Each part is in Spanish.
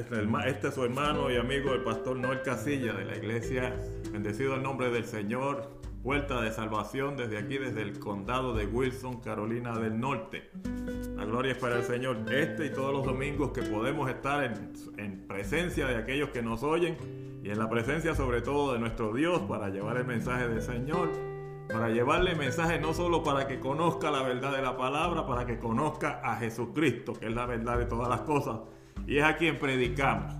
Este, este es su hermano y amigo, el pastor Noel Casilla de la iglesia. Bendecido el nombre del Señor. Puerta de salvación desde aquí, desde el condado de Wilson, Carolina del Norte. La gloria es para el Señor. Este y todos los domingos que podemos estar en, en presencia de aquellos que nos oyen y en la presencia sobre todo de nuestro Dios para llevar el mensaje del Señor para llevarle mensaje no solo para que conozca la verdad de la palabra, para que conozca a Jesucristo, que es la verdad de todas las cosas, y es a quien predicamos.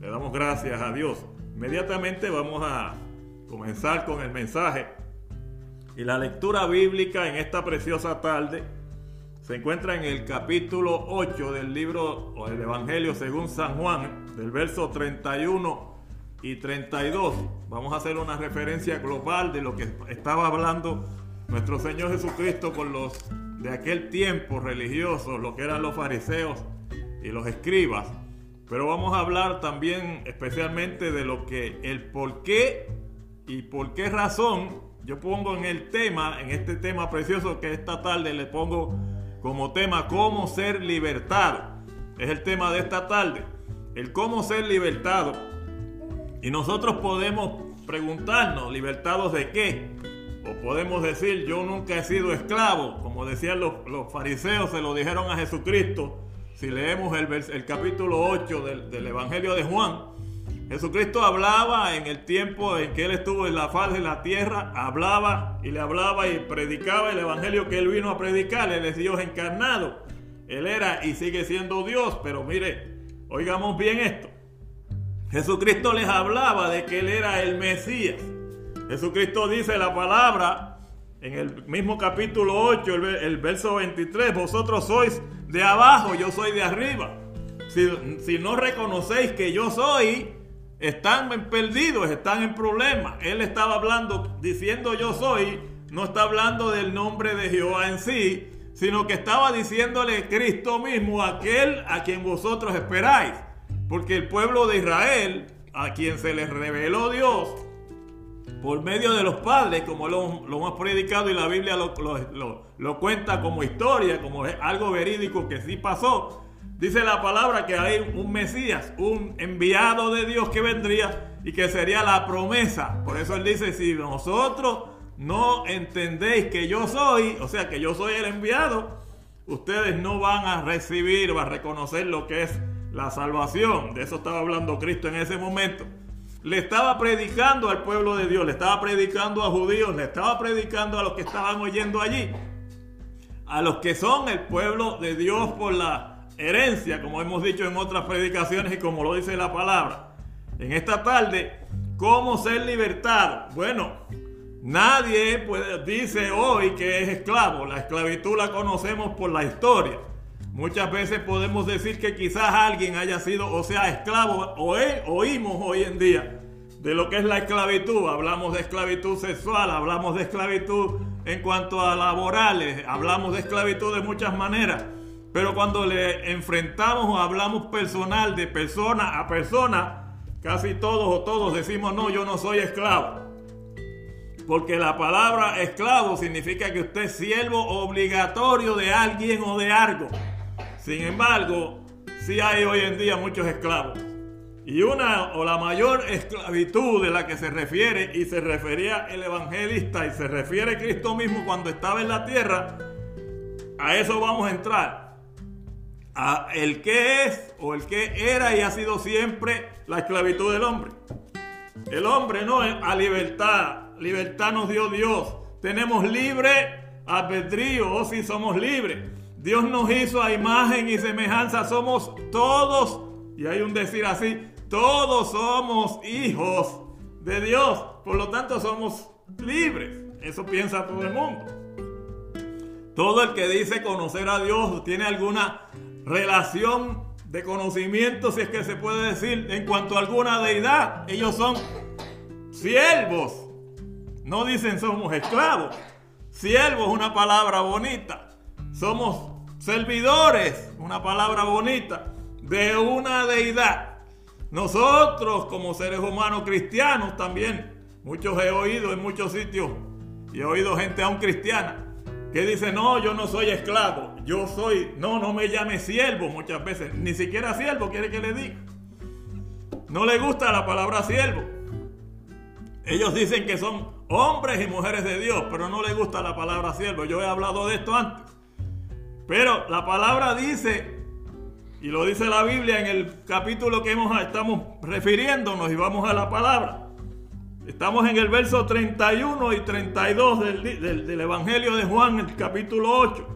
Le damos gracias a Dios. Inmediatamente vamos a comenzar con el mensaje. Y la lectura bíblica en esta preciosa tarde se encuentra en el capítulo 8 del libro o del Evangelio según San Juan, del verso 31 y 32. Vamos a hacer una referencia global de lo que estaba hablando nuestro Señor Jesucristo con los de aquel tiempo religioso, lo que eran los fariseos y los escribas. Pero vamos a hablar también especialmente de lo que el por qué y por qué razón yo pongo en el tema, en este tema precioso que esta tarde le pongo como tema cómo ser libertado. Es el tema de esta tarde. El cómo ser libertado. Y nosotros podemos preguntarnos, ¿libertados de qué? O podemos decir, yo nunca he sido esclavo, como decían los, fariseos, se lo dijeron a Jesucristo. Si leemos el, el capítulo 8 del, del, Evangelio de Juan, Jesucristo hablaba en el tiempo en que Él estuvo en la faz de la tierra, hablaba y le hablaba y predicaba el Evangelio que Él vino a predicar. Él es Dios encarnado. Él era y sigue siendo Dios, pero mire, oigamos bien esto. Jesucristo les hablaba de que Él era el Mesías. Jesucristo dice la palabra en el mismo capítulo 8, el, verso 23, vosotros sois de abajo, yo soy de arriba. Si, si no reconocéis que yo soy, están perdidos, están en problemas. Él estaba hablando, diciendo yo soy, no está hablando del nombre de Jehová en sí, sino que estaba diciéndole Cristo mismo, aquel a quien vosotros esperáis. Porque el pueblo de Israel, a quien se les reveló Dios, por medio de los padres, como lo, hemos predicado y la Biblia lo, cuenta como historia, como algo verídico que sí pasó, dice la palabra que hay un Mesías, un enviado de Dios que vendría y que sería la promesa. Por eso él dice, si nosotros no entendéis que yo soy, o sea, que yo soy el enviado, ustedes no van a recibir o a reconocer lo que es la salvación. De eso estaba hablando Cristo en ese momento. Le estaba predicando al pueblo de Dios, le estaba predicando a judíos, le estaba predicando a los que estaban oyendo allí. A los que son el pueblo de Dios por la herencia, como hemos dicho en otras predicaciones y como lo dice la palabra. En esta tarde, ¿cómo ser libertado? Bueno, nadie puede, dice hoy que es esclavo. La esclavitud la conocemos por la historia. Muchas veces podemos decir que quizás alguien haya sido, o sea, esclavo, o oímos hoy en día de lo que es la esclavitud. Hablamos de esclavitud sexual, hablamos de esclavitud en cuanto a laborales, hablamos de esclavitud de muchas maneras. Pero cuando le enfrentamos o hablamos personal, de persona a persona, casi todos o todos decimos, no, yo no soy esclavo. Porque la palabra esclavo significa que usted es siervo obligatorio de alguien o de algo. Sin embargo, sí hay hoy en día muchos esclavos. Y una o la mayor esclavitud de la que se refiere y se refería el evangelista y se refiere Cristo mismo cuando estaba en la tierra, a eso vamos a entrar. A el que es o el que era y ha sido siempre la esclavitud del hombre. El hombre no es a libertad, libertad nos dio Dios. Tenemos libre albedrío, o oh, si somos libres. Dios nos hizo a imagen y semejanza. Somos todos, y hay un decir así, todos somos hijos de Dios. Por lo tanto, somos libres. Eso piensa todo el mundo. Todo el que dice conocer a Dios tiene alguna relación de conocimiento, si es que se puede decir, en cuanto a alguna deidad. Ellos son siervos. No dicen somos esclavos. Siervos es una palabra bonita. Somos servidores, una palabra bonita, de una deidad. Nosotros como seres humanos cristianos también, muchos he oído en muchos sitios y he oído gente aún cristiana que dice, no, yo no soy esclavo, yo soy, no, no me llame siervo muchas veces, ni siquiera siervo quiere que le diga. no le gusta la palabra siervo. Ellos dicen que son hombres y mujeres de Dios, pero no les gusta la palabra siervo. Yo he hablado de esto antes. Pero la palabra dice, y lo dice la Biblia en el capítulo que estamos refiriéndonos y vamos a la palabra. Estamos en el verso 31 y 32 del, del Evangelio de Juan, el capítulo 8.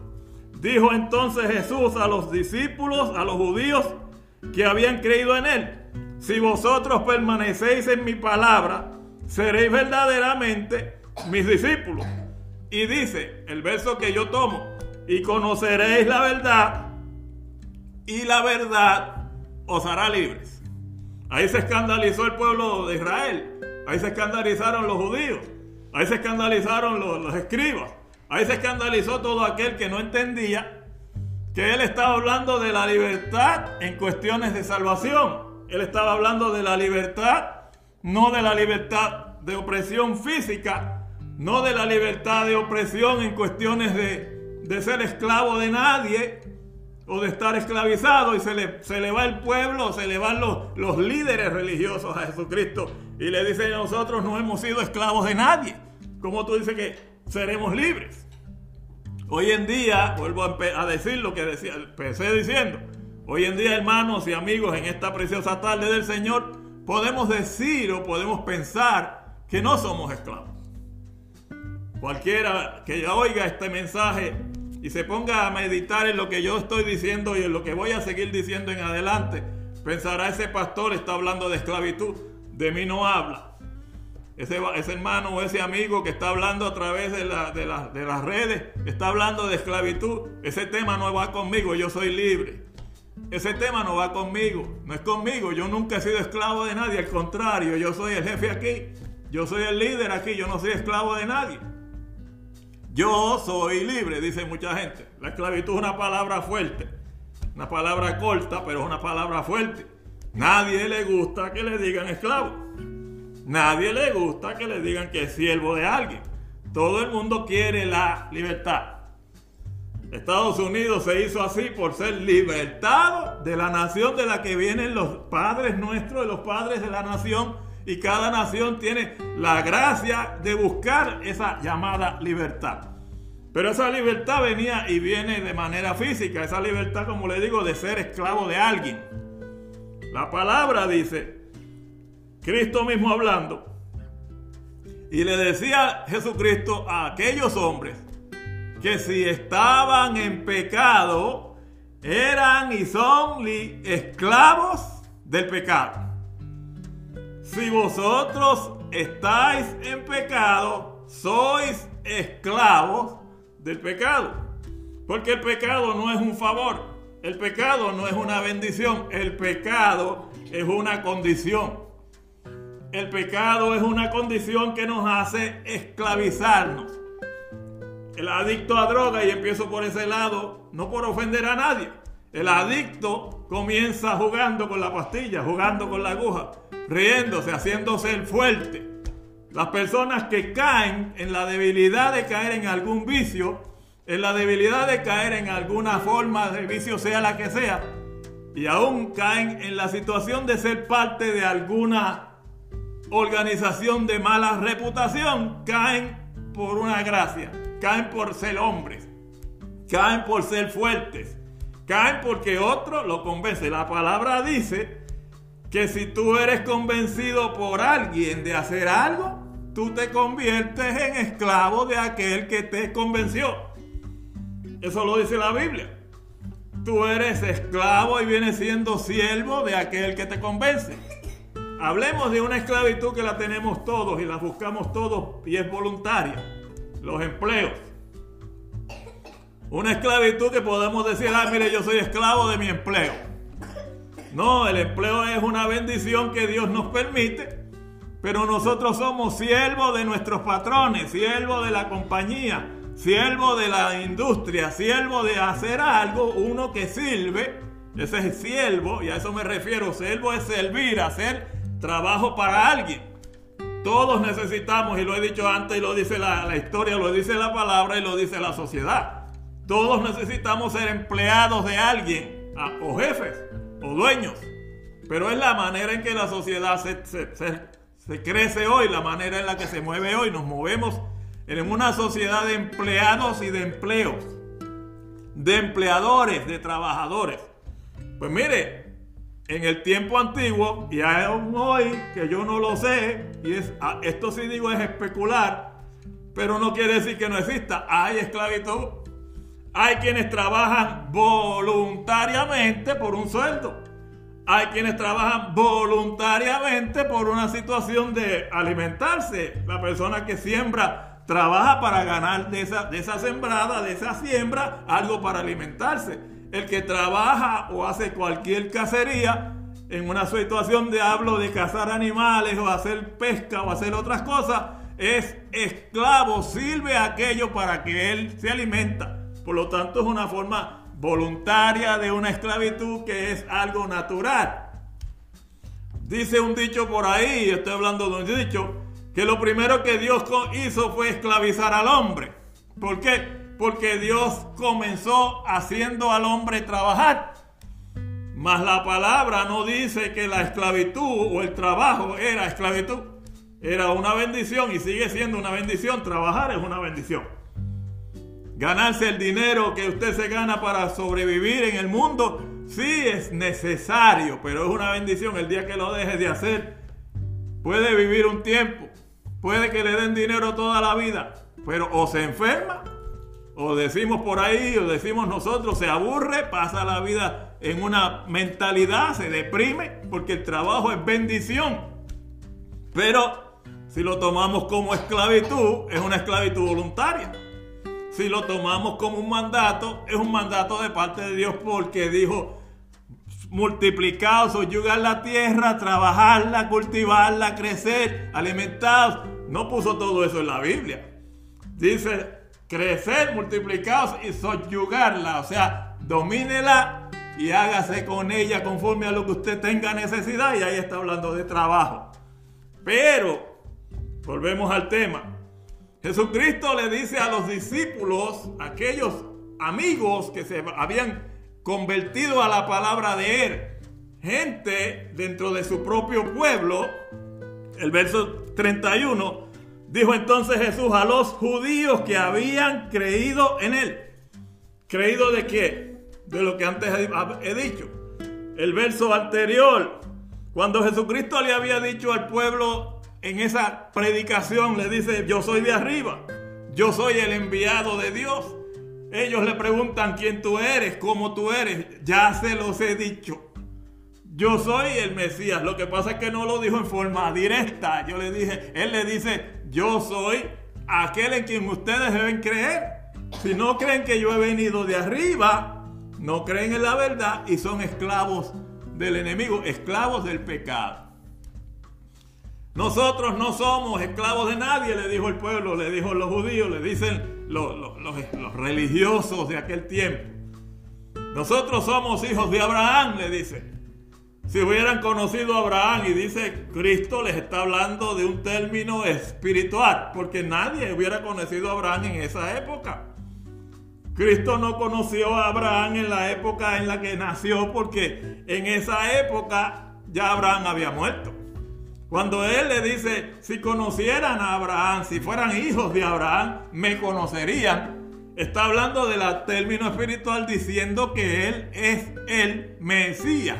Dijo entonces Jesús a los discípulos, a los judíos que habían creído en él, si vosotros permanecéis en mi palabra, seréis verdaderamente mis discípulos. Y dice el verso que yo tomo, y conoceréis la verdad, y la verdad os hará libres. Ahí se escandalizó el pueblo de Israel, ahí se escandalizaron los judíos, ahí se escandalizaron los, los escribas, ahí se escandalizó todo aquel que no entendía que él estaba hablando de la libertad en cuestiones de salvación. Él estaba hablando de la libertad, no de la libertad de opresión física, no de la libertad de opresión en cuestiones de, de ser esclavo de nadie o de estar esclavizado y se le, se le va el pueblo, se le van los, los líderes religiosos a Jesucristo y le dicen nosotros no hemos sido esclavos de nadie. como tú dices que seremos libres? Hoy en día, vuelvo a, decir lo que decía, empecé diciendo, hoy en día hermanos y amigos en esta preciosa tarde del Señor, podemos decir o podemos pensar que no somos esclavos. Cualquiera que oiga este mensaje y se ponga a meditar en lo que yo estoy diciendo y en lo que voy a seguir diciendo en adelante, pensará ese pastor está hablando de esclavitud, de mí no habla. Ese, ese hermano o ese amigo que está hablando a través de, de, de las redes, está hablando de esclavitud, ese tema no va conmigo, yo soy libre. Ese tema no va conmigo, no es conmigo, yo nunca he sido esclavo de nadie, al contrario, yo soy el jefe aquí yo soy el líder aquí, yo no soy esclavo de nadie. Yo soy libre, dice mucha gente. La esclavitud es una palabra fuerte, una palabra corta, pero es una palabra fuerte. Nadie le gusta que le digan esclavo. Nadie le gusta que le digan que es siervo de alguien. Todo el mundo quiere la libertad. Estados Unidos se hizo así por ser libertado de la nación de la que vienen los padres nuestros, de los padres de la nación y cada nación tiene la gracia de buscar esa llamada libertad. Pero esa libertad venía y viene de manera física, esa libertad, como le digo, de ser esclavo de alguien. La palabra dice, Cristo mismo hablando, y le decía Jesucristo a aquellos hombres que si estaban en pecado, eran y son esclavos del pecado. Si vosotros estáis en pecado, sois esclavos del pecado. Porque el pecado no es un favor, el pecado no es una bendición, el pecado es una condición. El pecado es una condición que nos hace esclavizarnos. El adicto a droga, y empiezo por ese lado, no por ofender a nadie. El adicto comienza jugando con la pastilla, jugando con la aguja riéndose, haciéndose el fuerte. Las personas que caen en la debilidad de caer en algún vicio, en la debilidad de caer en alguna forma de vicio, sea la que sea, y aún caen en la situación de ser parte de alguna organización de mala reputación, caen por una gracia, caen por ser hombres, caen por ser fuertes, caen porque otro lo convence. La palabra dice que si tú eres convencido por alguien de hacer algo, tú te conviertes en esclavo de aquel que te convenció. Eso lo dice la Biblia. Tú eres esclavo y vienes siendo siervo de aquel que te convence. Hablemos de una esclavitud que la tenemos todos y la buscamos todos y es voluntaria. Los empleos. Una esclavitud que podemos decir, ah, mire, yo soy esclavo de mi empleo. No, el empleo es una bendición que Dios nos permite, pero nosotros somos siervos de nuestros patrones, siervos de la compañía, siervos de la industria, siervos de hacer algo, uno que sirve, ese es siervo, y a eso me refiero, siervo es servir, hacer trabajo para alguien. Todos necesitamos, y lo he dicho antes, y lo dice la historia, lo dice la palabra y lo dice la sociedad. Todos necesitamos ser empleados de alguien o jefes o dueños. Pero es la manera en que la sociedad se, crece hoy, la manera en la que se mueve hoy. Nos movemos en una sociedad de empleados y de empleos, de empleadores, de trabajadores. Pues mire, en el tiempo antiguo, y aún hoy, que yo no lo sé, y ah, esto sí digo es especular, pero no quiere decir que no exista, hay esclavitud. Hay quienes trabajan voluntariamente por un sueldo. Hay quienes trabajan voluntariamente por una situación de alimentarse. La persona que siembra trabaja para ganar de esa, de esa sembrada, de esa siembra, algo para alimentarse. El que trabaja o hace cualquier cacería en una situación de hablo de cazar animales o hacer pesca o hacer otras cosas, es esclavo, sirve aquello para que él se alimenta. Por lo tanto, es una forma voluntaria de una esclavitud que es algo natural. Dice un dicho por ahí, estoy hablando de un dicho, que lo primero que Dios hizo fue esclavizar al hombre. ¿Por qué? Porque Dios comenzó haciendo al hombre trabajar. Mas la palabra no dice que la esclavitud o el trabajo era esclavitud. Era una bendición y sigue siendo una bendición. Trabajar es una bendición. Ganarse el dinero que usted se gana para sobrevivir en el mundo, sí es necesario, pero es una bendición el día que lo deje de hacer. Puede vivir un tiempo, puede que le den dinero toda la vida, pero o se enferma, o decimos por ahí, o decimos nosotros, se aburre, pasa la vida en una mentalidad, se deprime, porque el trabajo es bendición. Pero si lo tomamos como esclavitud, es una esclavitud voluntaria si lo tomamos como un mandato, es un mandato de parte de Dios porque dijo, multiplicados, soyugar la tierra, trabajarla, cultivarla, crecer, alimentados. No puso todo eso en la Biblia. Dice, crecer, multiplicados y soyugarla, o sea, domínela y hágase con ella conforme a lo que usted tenga necesidad. Y ahí está hablando de trabajo. Pero, volvemos al tema. Jesucristo le dice a los discípulos, aquellos amigos que se habían convertido a la palabra de Él, gente dentro de su propio pueblo, el verso 31, dijo entonces Jesús a los judíos que habían creído en Él. ¿Creído de qué? De lo que antes he dicho. El verso anterior, cuando Jesucristo le había dicho al pueblo en esa predicación le dice, yo soy de arriba, yo soy el enviado de Dios. Ellos le preguntan quién tú eres, cómo tú eres. Ya se los he dicho. Yo soy el Mesías. Lo que pasa es que no lo dijo en forma directa. Yo le dije, él le dice, yo soy aquel en quien ustedes deben creer. Si no creen que yo he venido de arriba, no creen en la verdad y son esclavos del enemigo, esclavos del pecado. Nosotros no somos esclavos de nadie, le dijo el pueblo, le dijo los judíos, le dicen los, religiosos de aquel tiempo. Nosotros somos hijos de Abraham, le dice. Si hubieran conocido a Abraham y dice Cristo les está hablando de un término espiritual, porque nadie hubiera conocido a Abraham en esa época. Cristo no conoció a Abraham en la época en la que nació, porque en esa época ya Abraham había muerto. Cuando él le dice, si conocieran a Abraham, si fueran hijos de Abraham, me conocerían, está hablando del término espiritual diciendo que él es el Mesías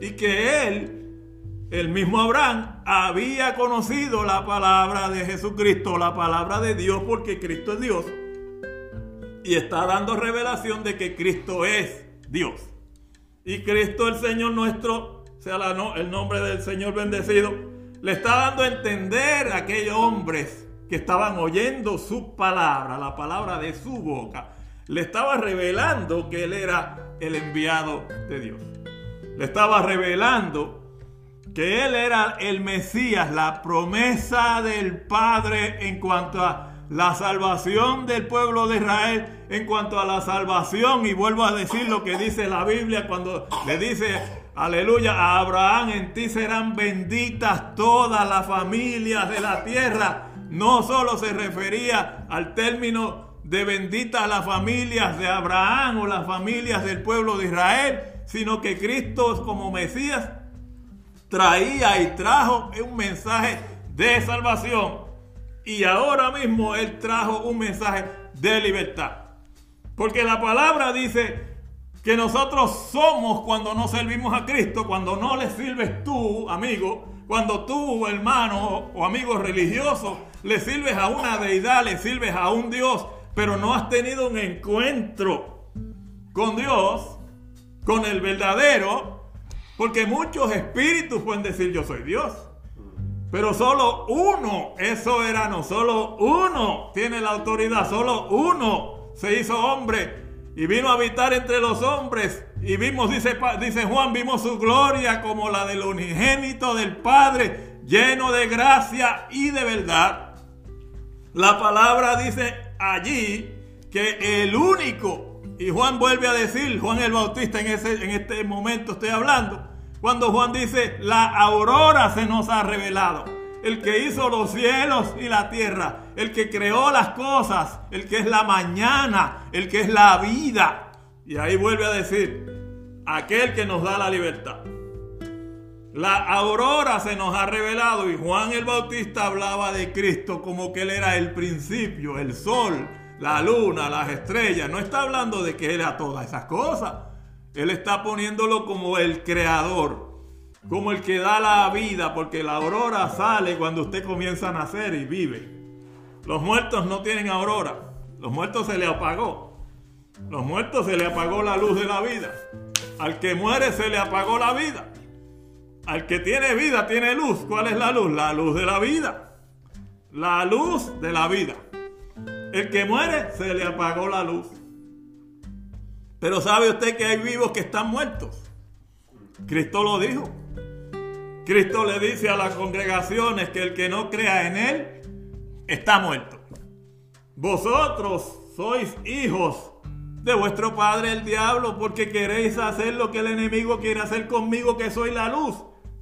y que él, el mismo Abraham, había conocido la palabra de Jesucristo, la palabra de Dios, porque Cristo es Dios. Y está dando revelación de que Cristo es Dios. Y Cristo el Señor nuestro, sea el nombre del Señor bendecido, le está dando a entender a aquellos hombres que estaban oyendo su palabra, la palabra de su boca. Le estaba revelando que él era el enviado de Dios. Le estaba revelando que él era el Mesías, la promesa del Padre en cuanto a la salvación del pueblo de Israel, en cuanto a la salvación, y vuelvo a decir lo que dice la Biblia cuando le dice Aleluya, a Abraham en ti serán benditas todas las familias de la tierra. No solo se refería al término de benditas las familias de Abraham o las familias del pueblo de Israel, sino que Cristo como Mesías traía y trajo un mensaje de salvación. Y ahora mismo Él trajo un mensaje de libertad. Porque la palabra dice que nosotros somos cuando no servimos a Cristo, cuando no le sirves tú, amigo, cuando tú, hermano o amigo religioso, le sirves a una deidad, le sirves a un Dios, pero no has tenido un encuentro con Dios, con el verdadero, porque muchos espíritus pueden decir yo soy Dios. Pero solo uno es soberano, solo uno tiene la autoridad, solo uno se hizo hombre y vino a habitar entre los hombres. Y vimos, dice, dice Juan, vimos su gloria como la del unigénito del Padre, lleno de gracia y de verdad. La palabra dice allí que el único, y Juan vuelve a decir, Juan el Bautista en, ese, en este momento estoy hablando, cuando Juan dice, la aurora se nos ha revelado el que hizo los cielos y la tierra, el que creó las cosas, el que es la mañana, el que es la vida. Y ahí vuelve a decir, aquel que nos da la libertad. La aurora se nos ha revelado y Juan el Bautista hablaba de Cristo como que Él era el principio, el sol, la luna, las estrellas. No está hablando de que era todas esas cosas. Él está poniéndolo como el creador, como el que da la vida, porque la aurora sale cuando usted comienza a nacer y vive. Los muertos no tienen aurora, los muertos se le apagó. Los muertos se le apagó la luz de la vida. Al que muere se le apagó la vida. Al que tiene vida tiene luz. ¿Cuál es la luz? La luz de la vida. La luz de la vida. El que muere se le apagó la luz. Pero sabe usted que hay vivos que están muertos. Cristo lo dijo. Cristo le dice a las congregaciones que el que no crea en Él está muerto. Vosotros sois hijos de vuestro padre el diablo porque queréis hacer lo que el enemigo quiere hacer conmigo, que soy la luz,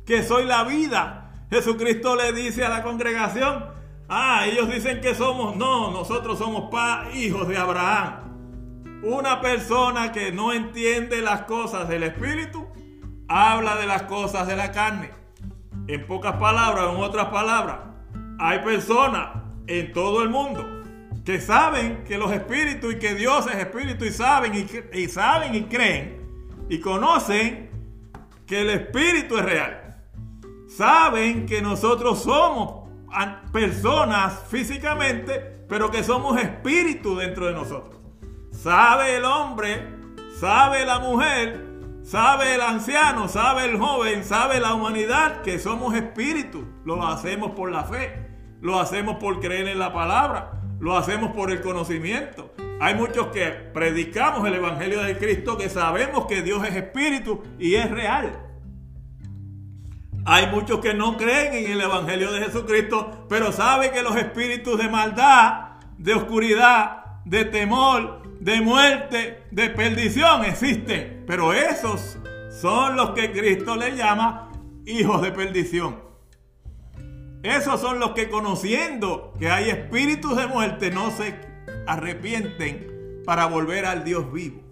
que soy la vida. Jesucristo le dice a la congregación, ah, ellos dicen que somos, no, nosotros somos pa, hijos de Abraham. Una persona que no entiende las cosas del Espíritu, habla de las cosas de la carne. En pocas palabras, en otras palabras, hay personas en todo el mundo que saben que los espíritus y que Dios es espíritu y saben y, y saben y creen y conocen que el espíritu es real. Saben que nosotros somos personas físicamente, pero que somos espíritu dentro de nosotros. Sabe el hombre, sabe la mujer Sabe el anciano, sabe el joven, sabe la humanidad que somos espíritus. Lo hacemos por la fe, lo hacemos por creer en la palabra, lo hacemos por el conocimiento. Hay muchos que predicamos el Evangelio de Cristo que sabemos que Dios es espíritu y es real. Hay muchos que no creen en el Evangelio de Jesucristo, pero saben que los espíritus de maldad, de oscuridad, de temor, de muerte, de perdición existen, pero esos son los que Cristo le llama hijos de perdición. Esos son los que conociendo que hay espíritus de muerte no se arrepienten para volver al Dios vivo.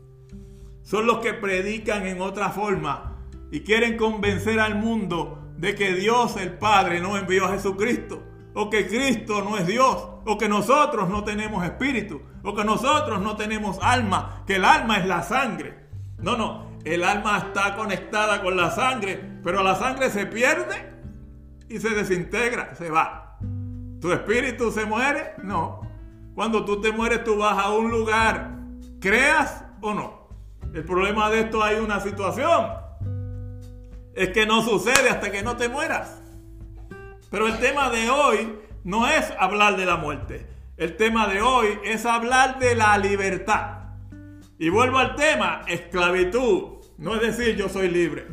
Son los que predican en otra forma y quieren convencer al mundo de que Dios el Padre no envió a Jesucristo o que Cristo no es Dios, o que nosotros no tenemos espíritu, o que nosotros no tenemos alma, que el alma es la sangre. No, no, el alma está conectada con la sangre, pero la sangre se pierde y se desintegra, se va. ¿Tu espíritu se muere? No. Cuando tú te mueres, tú vas a un lugar, creas o no. El problema de esto hay una situación. Es que no sucede hasta que no te mueras. Pero el tema de hoy no es hablar de la muerte. El tema de hoy es hablar de la libertad. Y vuelvo al tema, esclavitud. No es decir yo soy libre.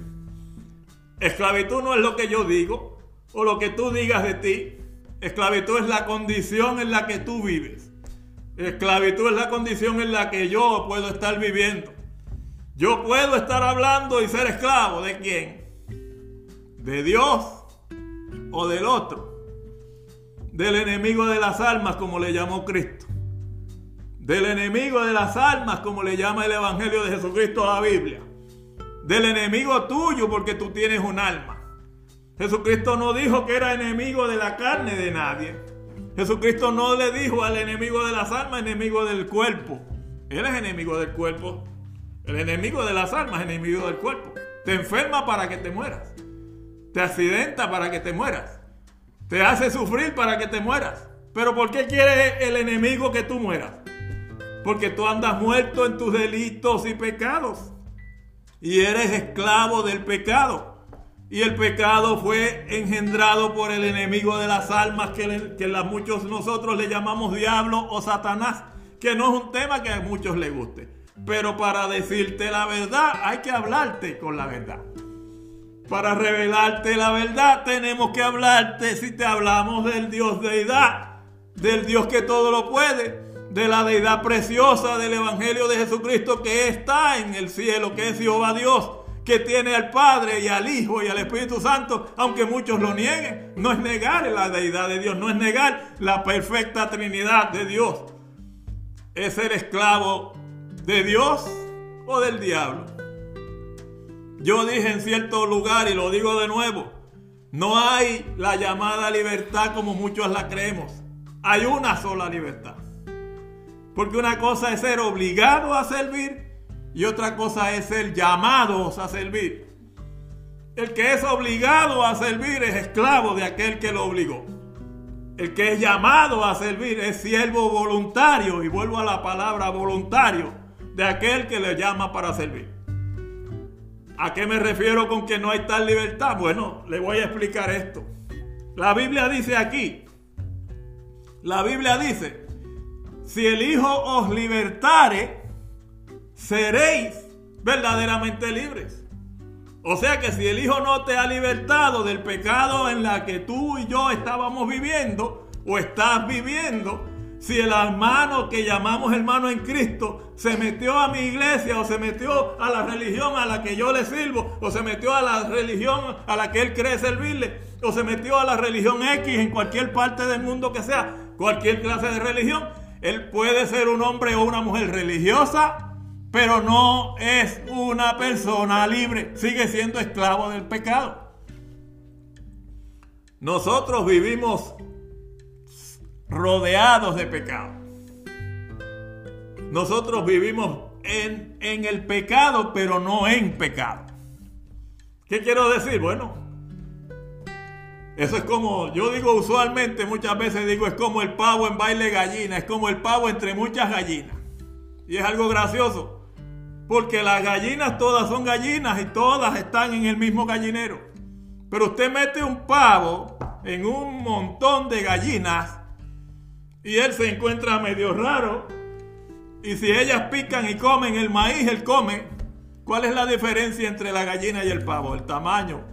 Esclavitud no es lo que yo digo o lo que tú digas de ti. Esclavitud es la condición en la que tú vives. Esclavitud es la condición en la que yo puedo estar viviendo. Yo puedo estar hablando y ser esclavo de quién? De Dios o del otro, del enemigo de las almas como le llamó Cristo, del enemigo de las almas como le llama el Evangelio de Jesucristo a la Biblia, del enemigo tuyo porque tú tienes un alma, Jesucristo no dijo que era enemigo de la carne de nadie. Jesucristo no le dijo al enemigo de las almas, enemigo del cuerpo. Él es enemigo del cuerpo. El enemigo de las almas enemigo del cuerpo. Te enferma para que te mueras. Te accidenta para que te mueras. Te hace sufrir para que te mueras. Pero ¿por qué quiere el enemigo que tú mueras? Porque tú andas muerto en tus delitos y pecados. Y eres esclavo del pecado. Y el pecado fue engendrado por el enemigo de las almas que, a muchos nosotros le llamamos diablo o Satanás. Que no es un tema que a muchos les guste. Pero para decirte la verdad hay que hablarte con la verdad. Para revelarte la verdad tenemos que hablarte si te hablamos del Dios deidad, del Dios que todo lo puede, de la deidad preciosa del Evangelio de Jesucristo que está en el cielo, que es Jehová Dios, que tiene al Padre y al Hijo y al Espíritu Santo, aunque muchos lo nieguen. No es negar la deidad de Dios, no es negar la perfecta Trinidad de Dios. Es ser esclavo de Dios o del diablo. Yo dije en cierto lugar y lo digo de nuevo, no hay la llamada libertad como muchos la creemos. Hay una sola libertad. Porque una cosa es ser obligado a servir y otra cosa es ser llamados a servir. El que es obligado a servir es esclavo de aquel que lo obligó. El que es llamado a servir es siervo voluntario, y vuelvo a la palabra voluntario, de aquel que le llama para servir. ¿A qué me refiero con que no hay tal libertad? Bueno, le voy a explicar esto. La Biblia dice aquí, la Biblia dice, si el Hijo os libertare, seréis verdaderamente libres. O sea que si el Hijo no te ha libertado del pecado en la que tú y yo estábamos viviendo o estás viviendo, si el hermano que llamamos hermano en Cristo se metió a mi iglesia o se metió a la religión a la que yo le sirvo o se metió a la religión a la que él cree servirle o se metió a la religión X en cualquier parte del mundo que sea, cualquier clase de religión, él puede ser un hombre o una mujer religiosa, pero no es una persona libre, sigue siendo esclavo del pecado. Nosotros vivimos rodeados de pecado. Nosotros vivimos en, en, el pecado, pero no en pecado. ¿Qué quiero decir? Bueno, eso es como, yo digo usualmente, muchas veces digo, es como el pavo en baile gallina, es como el pavo entre muchas gallinas. Y es algo gracioso, porque las gallinas todas son gallinas y todas están en el mismo gallinero. Pero usted mete un pavo en un montón de gallinas y él se encuentra medio raro. Y si ellas pican y comen el maíz, él come. ¿Cuál es la diferencia entre la gallina y el pavo? El tamaño,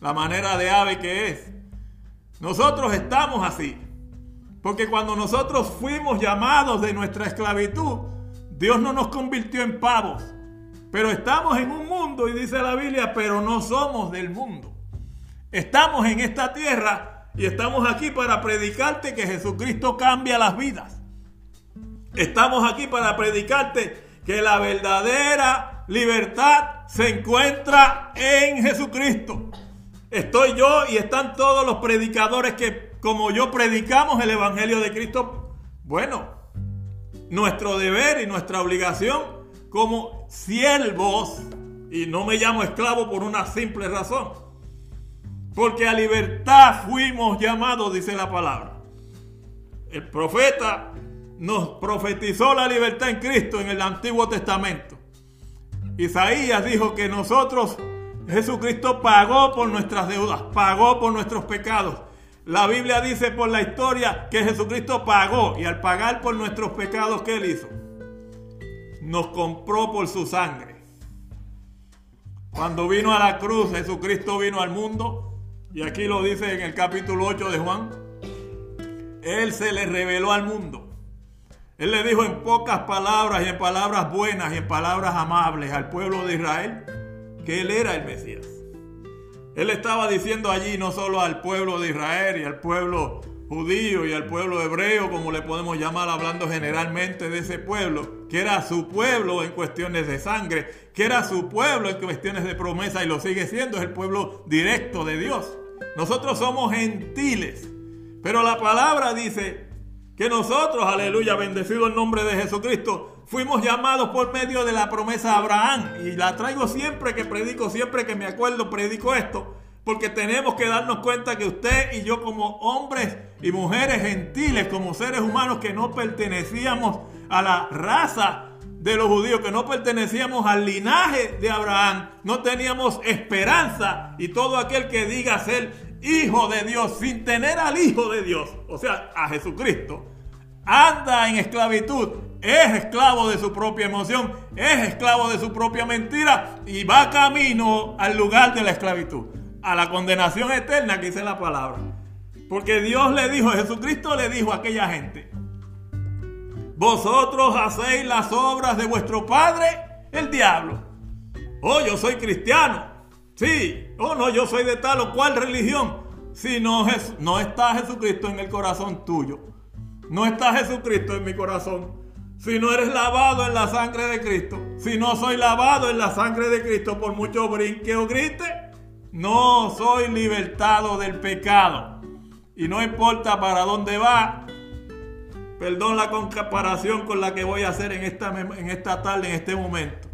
la manera de ave que es. Nosotros estamos así. Porque cuando nosotros fuimos llamados de nuestra esclavitud, Dios no nos convirtió en pavos. Pero estamos en un mundo, y dice la Biblia, pero no somos del mundo. Estamos en esta tierra y estamos aquí para predicarte que Jesucristo cambia las vidas. Estamos aquí para predicarte que la verdadera libertad se encuentra en Jesucristo. Estoy yo y están todos los predicadores que como yo predicamos el Evangelio de Cristo. Bueno, nuestro deber y nuestra obligación como siervos, y no me llamo esclavo por una simple razón, porque a libertad fuimos llamados, dice la palabra. El profeta nos profetizó la libertad en Cristo en el Antiguo Testamento. Isaías dijo que nosotros, Jesucristo pagó por nuestras deudas, pagó por nuestros pecados. La Biblia dice por la historia que Jesucristo pagó y al pagar por nuestros pecados, ¿qué él hizo? Nos compró por su sangre. Cuando vino a la cruz, Jesucristo vino al mundo y aquí lo dice en el capítulo 8 de Juan, Él se le reveló al mundo. Él le dijo en pocas palabras y en palabras buenas y en palabras amables al pueblo de Israel que Él era el Mesías. Él estaba diciendo allí no solo al pueblo de Israel y al pueblo judío y al pueblo hebreo, como le podemos llamar hablando generalmente de ese pueblo, que era su pueblo en cuestiones de sangre, que era su pueblo en cuestiones de promesa y lo sigue siendo, es el pueblo directo de Dios. Nosotros somos gentiles. Pero la palabra dice que nosotros, aleluya, bendecido el nombre de Jesucristo, fuimos llamados por medio de la promesa de Abraham. Y la traigo siempre que predico, siempre que me acuerdo, predico esto. Porque tenemos que darnos cuenta que usted y yo como hombres y mujeres gentiles, como seres humanos que no pertenecíamos a la raza de los judíos, que no pertenecíamos al linaje de Abraham, no teníamos esperanza y todo aquel que diga ser hijo de Dios sin tener al hijo de Dios, o sea, a Jesucristo, anda en esclavitud, es esclavo de su propia emoción, es esclavo de su propia mentira y va camino al lugar de la esclavitud, a la condenación eterna que dice la palabra. Porque Dios le dijo, Jesucristo le dijo a aquella gente, vosotros hacéis las obras de vuestro padre, el diablo. Oh, yo soy cristiano. Sí. Oh, no, yo soy de tal o cual religión. Si no, no está Jesucristo en el corazón tuyo. No está Jesucristo en mi corazón. Si no eres lavado en la sangre de Cristo. Si no soy lavado en la sangre de Cristo por mucho brinque o grite. No soy libertado del pecado. Y no importa para dónde va, Perdón la comparación con la que voy a hacer en esta, en esta tarde, en este momento.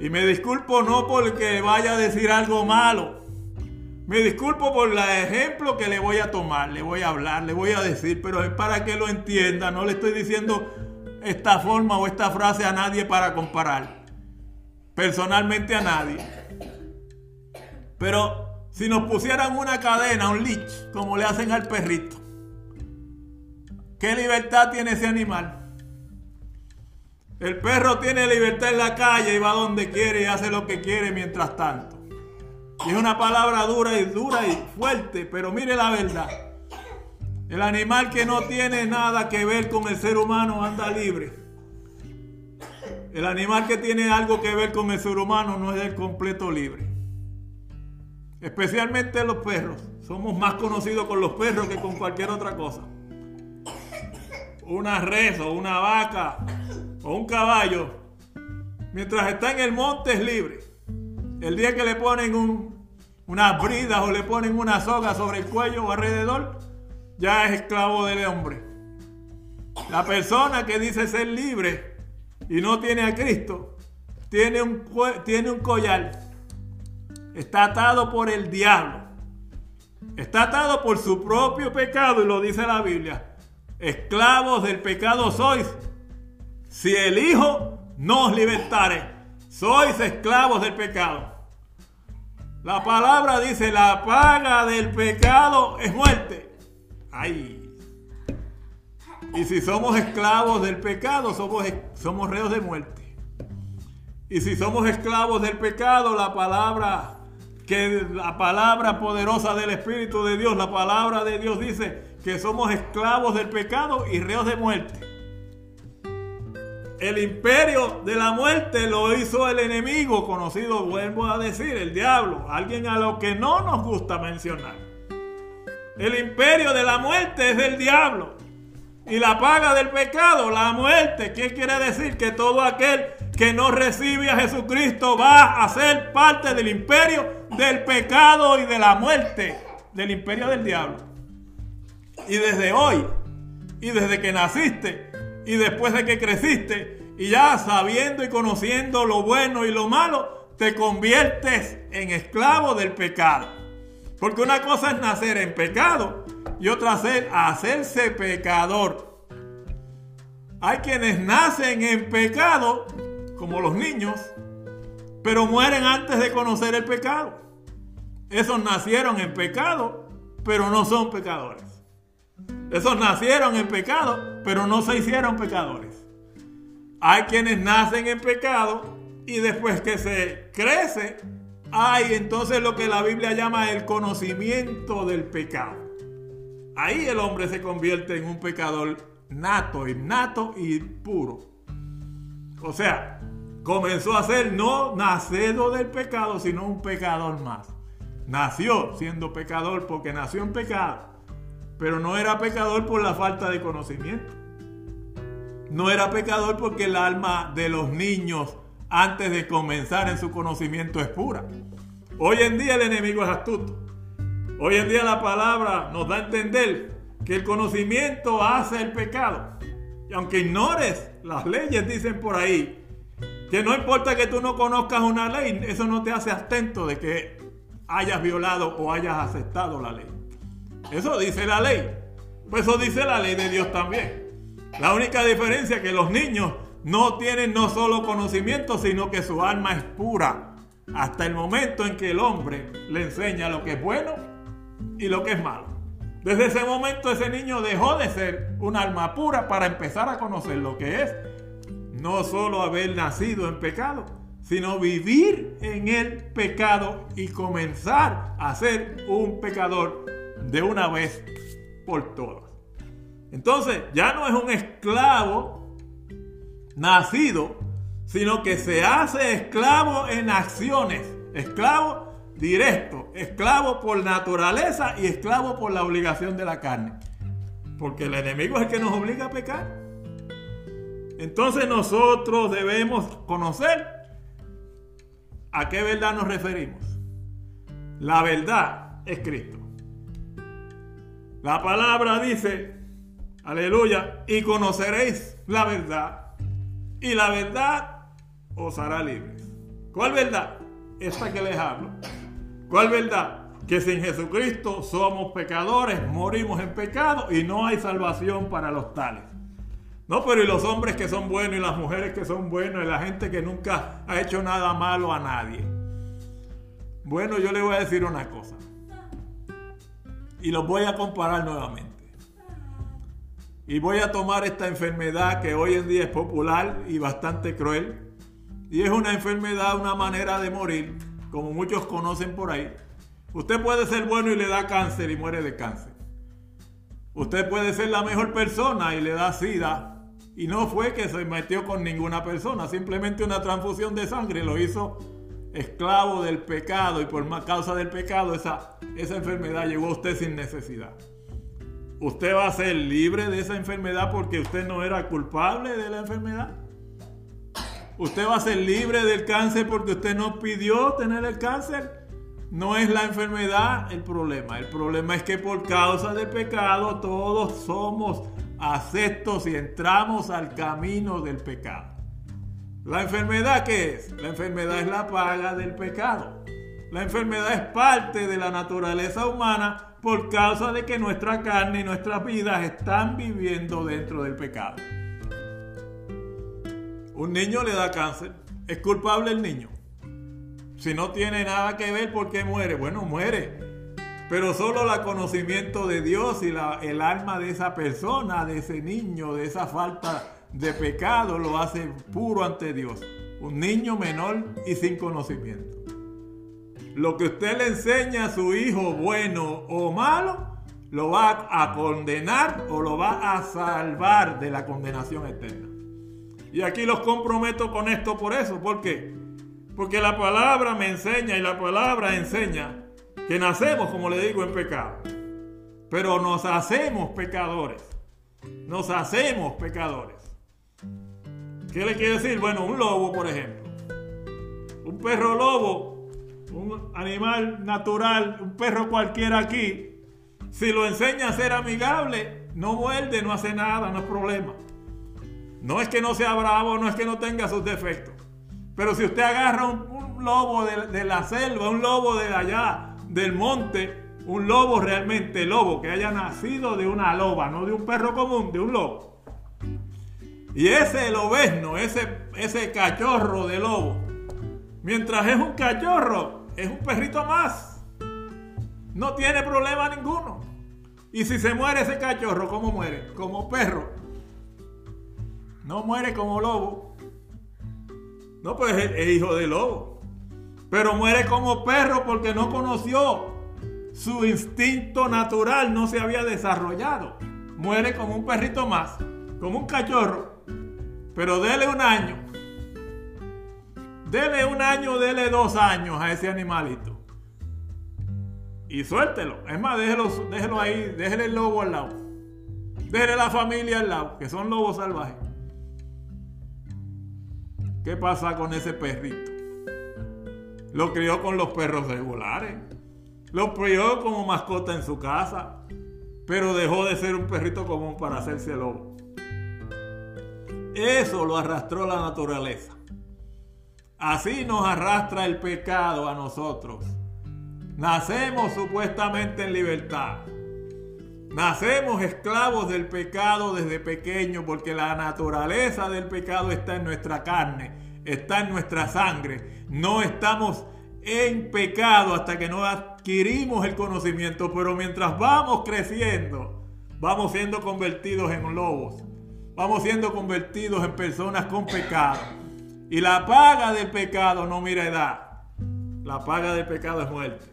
Y me disculpo no porque vaya a decir algo malo. Me disculpo por el ejemplo que le voy a tomar, le voy a hablar, le voy a decir, pero es para que lo entienda. No le estoy diciendo esta forma o esta frase a nadie para comparar. Personalmente a nadie. Pero si nos pusieran una cadena, un leech, como le hacen al perrito, ¿Qué libertad tiene ese animal? El perro tiene libertad en la calle y va donde quiere y hace lo que quiere mientras tanto. Y es una palabra dura y dura y fuerte, pero mire la verdad. El animal que no tiene nada que ver con el ser humano anda libre. El animal que tiene algo que ver con el ser humano no es del completo libre. Especialmente los perros. Somos más conocidos con los perros que con cualquier otra cosa una res o una vaca o un caballo, mientras está en el monte es libre. El día que le ponen un, unas bridas o le ponen una soga sobre el cuello o alrededor, ya es esclavo del hombre. La persona que dice ser libre y no tiene a Cristo, tiene un, tiene un collar. Está atado por el diablo. Está atado por su propio pecado y lo dice la Biblia esclavos del pecado sois. Si el Hijo no os libertare, sois esclavos del pecado. La palabra dice, la paga del pecado es muerte. Ay. Y si somos esclavos del pecado, somos, somos reos de muerte. Y si somos esclavos del pecado, la palabra que la palabra poderosa del Espíritu de Dios, la palabra de Dios dice que somos esclavos del pecado y reos de muerte. El imperio de la muerte lo hizo el enemigo, conocido, vuelvo a decir, el diablo, alguien a lo que no nos gusta mencionar. El imperio de la muerte es del diablo. Y la paga del pecado, la muerte. ¿Qué quiere decir? Que todo aquel que no recibe a Jesucristo va a ser parte del imperio del pecado y de la muerte, del imperio del diablo. Y desde hoy, y desde que naciste, y después de que creciste, y ya sabiendo y conociendo lo bueno y lo malo, te conviertes en esclavo del pecado. Porque una cosa es nacer en pecado y otra es hacerse pecador. Hay quienes nacen en pecado, como los niños, pero mueren antes de conocer el pecado. Esos nacieron en pecado, pero no son pecadores. Esos nacieron en pecado, pero no se hicieron pecadores. Hay quienes nacen en pecado y después que se crece, hay entonces lo que la Biblia llama el conocimiento del pecado. Ahí el hombre se convierte en un pecador nato, innato y puro. O sea, comenzó a ser no nacido del pecado, sino un pecador más. Nació siendo pecador porque nació en pecado pero no era pecador por la falta de conocimiento. No era pecador porque el alma de los niños antes de comenzar en su conocimiento es pura. Hoy en día el enemigo es astuto. Hoy en día la palabra nos da a entender que el conocimiento hace el pecado. Y aunque ignores las leyes, dicen por ahí, que no importa que tú no conozcas una ley, eso no te hace atento de que hayas violado o hayas aceptado la ley. Eso dice la ley. Pues eso dice la ley de Dios también. La única diferencia es que los niños no tienen no solo conocimiento, sino que su alma es pura. Hasta el momento en que el hombre le enseña lo que es bueno y lo que es malo. Desde ese momento ese niño dejó de ser un alma pura para empezar a conocer lo que es no solo haber nacido en pecado, sino vivir en el pecado y comenzar a ser un pecador de una vez por todas. Entonces ya no es un esclavo nacido, sino que se hace esclavo en acciones, esclavo directo, esclavo por naturaleza y esclavo por la obligación de la carne. Porque el enemigo es el que nos obliga a pecar. Entonces nosotros debemos conocer a qué verdad nos referimos. La verdad es Cristo. La palabra dice, aleluya, y conoceréis la verdad, y la verdad os hará libres. ¿Cuál verdad? Esta que les hablo. ¿Cuál verdad? Que sin Jesucristo somos pecadores, morimos en pecado y no hay salvación para los tales. No, pero y los hombres que son buenos y las mujeres que son buenos y la gente que nunca ha hecho nada malo a nadie. Bueno, yo le voy a decir una cosa. Y los voy a comparar nuevamente. Y voy a tomar esta enfermedad que hoy en día es popular y bastante cruel. Y es una enfermedad, una manera de morir, como muchos conocen por ahí. Usted puede ser bueno y le da cáncer y muere de cáncer. Usted puede ser la mejor persona y le da sida y no fue que se metió con ninguna persona, simplemente una transfusión de sangre lo hizo esclavo del pecado y por causa del pecado esa, esa enfermedad llegó a usted sin necesidad. ¿Usted va a ser libre de esa enfermedad porque usted no era culpable de la enfermedad? ¿Usted va a ser libre del cáncer porque usted no pidió tener el cáncer? No es la enfermedad el problema. El problema es que por causa del pecado todos somos aceptos y entramos al camino del pecado. ¿La enfermedad qué es? La enfermedad es la paga del pecado. La enfermedad es parte de la naturaleza humana por causa de que nuestra carne y nuestras vidas están viviendo dentro del pecado. Un niño le da cáncer. ¿Es culpable el niño? Si no tiene nada que ver, ¿por qué muere? Bueno, muere pero solo el conocimiento de Dios y el alma de esa persona, de ese niño, de esa falta de pecado, lo hace puro ante Dios. Un niño menor y sin conocimiento. Lo que usted le enseña a su hijo, bueno o malo, lo va a condenar o lo va a salvar de la condenación eterna. Y aquí los comprometo con esto por eso. ¿Por qué? Porque la palabra me enseña y la palabra enseña que nacemos, como le digo, en pecado. Pero nos hacemos pecadores. Nos hacemos pecadores. ¿Qué le quiere decir? Bueno, un lobo, por ejemplo. Un perro lobo, un animal natural, un perro cualquiera aquí, si lo enseña a ser amigable, no muerde, no hace nada, no es problema. No es que no sea bravo, no es que no tenga sus defectos. Pero si usted agarra un, lobo de, de, la selva, un lobo de allá, del monte un lobo realmente lobo, que haya nacido de una loba, no de un perro común, de un lobo. Y ese lobesno, ese, ese cachorro de lobo, mientras es un cachorro, es un perrito más. No tiene problema ninguno. Y si se muere ese cachorro, ¿cómo muere? Como perro. No muere como lobo. No, pues es hijo de lobo. Pero muere como perro porque no conoció. Su instinto natural no se había desarrollado. Muere como un perrito más, como un cachorro. Pero dele un año. Dele un año, dele dos años a ese animalito. Y suéltelo. Es más, déjelo, déjelo ahí, déjele el lobo al lado. Déjele la familia al lado, que son lobos salvajes. ¿Qué pasa con ese perrito? Lo crió con los perros regulares. lo crió como mascota en su casa, pero dejó de ser un perrito común para hacerse lobo. Eso lo arrastró la naturaleza. Así nos arrastra el pecado a nosotros. Nacemos supuestamente en libertad. Nacemos esclavos del pecado desde pequeño porque la naturaleza del pecado está en nuestra carne, está en nuestra sangre. No estamos en pecado hasta que no adquirimos el conocimiento, pero mientras vamos creciendo, vamos siendo convertidos en lobos, vamos siendo convertidos en personas con pecado. Y la paga del pecado no mira edad. La paga del pecado es muerte.